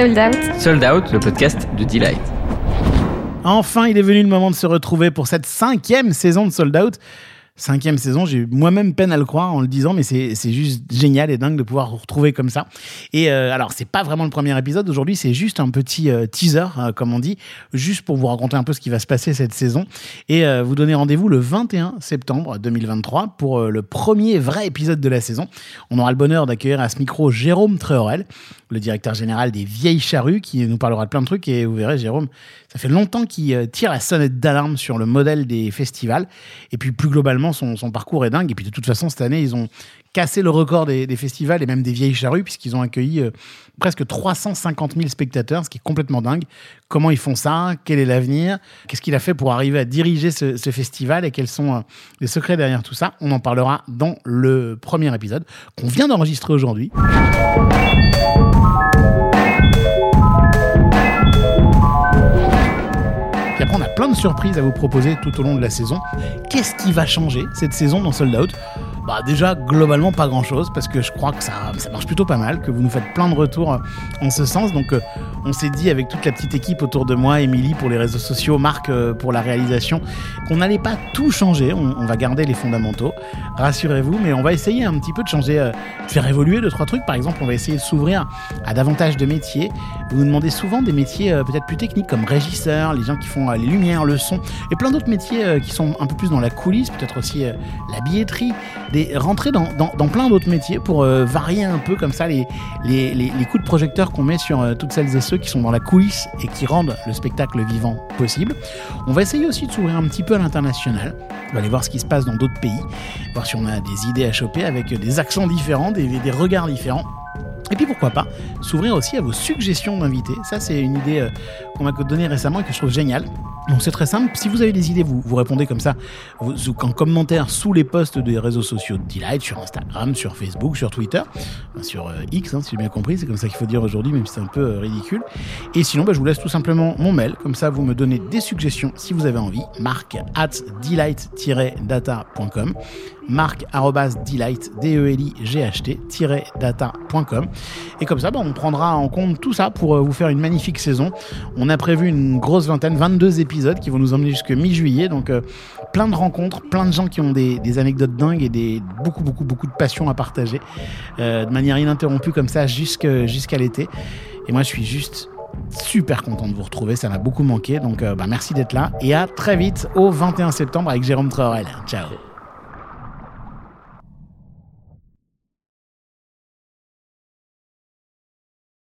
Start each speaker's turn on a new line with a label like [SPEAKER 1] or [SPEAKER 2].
[SPEAKER 1] Sold Out.
[SPEAKER 2] Sold Out, le podcast de Delight.
[SPEAKER 3] Enfin, il est venu le moment de se retrouver pour cette cinquième saison de Sold Out cinquième saison. J'ai moi-même peine à le croire en le disant, mais c'est juste génial et dingue de pouvoir vous retrouver comme ça. Et euh, alors, c'est pas vraiment le premier épisode aujourd'hui, c'est juste un petit euh, teaser, euh, comme on dit, juste pour vous raconter un peu ce qui va se passer cette saison et vous donner rendez-vous le 21 septembre 2023 pour le premier vrai épisode de la saison. On aura le bonheur d'accueillir à ce micro Jérôme Treorel, le directeur général des Vieilles Charrues, qui nous parlera de plein de trucs. Et vous verrez, Jérôme, ça fait longtemps qu'il tire la sonnette d'alarme sur le modèle des festivals. Et puis plus globalement, son, parcours est dingue. Et puis de toute façon, cette année, ils ont cassé le record des, festivals et même des vieilles charrues, puisqu'ils ont accueilli euh, presque 350 000 spectateurs, ce qui est complètement dingue. Comment ils font ça? Quel est l'avenir? Qu'est-ce qu'il a fait pour arriver à diriger ce, festival? Et quels sont euh, les secrets derrière tout ça? On en parlera dans le premier épisode qu'on vient d'enregistrer aujourd'hui. Plein de surprises à vous proposer tout au long de la saison. Qu'est-ce qui va changer cette saison dans Sold Out? Bah déjà globalement pas grand chose parce que je crois que ça, ça marche plutôt pas mal, que vous nous faites plein de retours en ce sens. Donc euh, on s'est dit avec toute la petite équipe autour de moi, Émilie pour les réseaux sociaux, Marc euh, pour la réalisation, qu'on n'allait pas tout changer, on, va garder les fondamentaux, rassurez-vous, mais on va essayer un petit peu de changer, euh, de faire évoluer deux, trois trucs. Par exemple, on va essayer de s'ouvrir à davantage de métiers. Vous nous demandez souvent des métiers peut-être plus techniques comme régisseur, les gens qui font les lumières, le son, et plein d'autres métiers qui sont un peu plus dans la coulisse, peut-être aussi la billetterie, des, rentrer dans, plein d'autres métiers pour euh, varier un peu comme ça les, coups de projecteur qu'on met sur euh, toutes celles et ceux qui sont dans la coulisse et qui rendent le spectacle vivant possible. On va essayer aussi de s'ouvrir un petit peu à l'international. On va aller voir ce qui se passe dans d'autres pays, voir si on a des idées à choper avec des accents différents, des, des regards différents. Et puis pourquoi pas s'ouvrir aussi à vos suggestions d'invités. Ça, c'est une idée euh, qu'on m'a donnée récemment et que je trouve géniale. Donc c'est très simple. Si vous avez des idées, vous, vous répondez comme ça vous, en commentaire sous les posts des réseaux sociaux de Delight, sur Instagram, sur Facebook, sur Twitter, sur euh, X, hein, si j'ai bien compris. C'est comme ça qu'il faut dire aujourd'hui, même si c'est un peu euh, ridicule. Et sinon, bah, je vous laisse tout simplement mon mail. Comme ça, vous me donnez des suggestions si vous avez envie. Marc at delight-data.com marc delight et comme ça bah, on prendra en compte tout ça pour euh, vous faire une magnifique saison. On a prévu une grosse vingtaine 22 épisodes qui vont nous emmener jusque mi-juillet. Donc euh, plein de rencontres plein de gens qui ont des, anecdotes dingues et des beaucoup beaucoup beaucoup de passion à partager euh, de manière ininterrompue comme ça jusqu'à l'été. Et moi je suis juste super content de vous retrouver, ça m'a beaucoup manqué. Donc bah, merci d'être là. Et à très vite au 21 septembre avec Jérôme Traorel. Ciao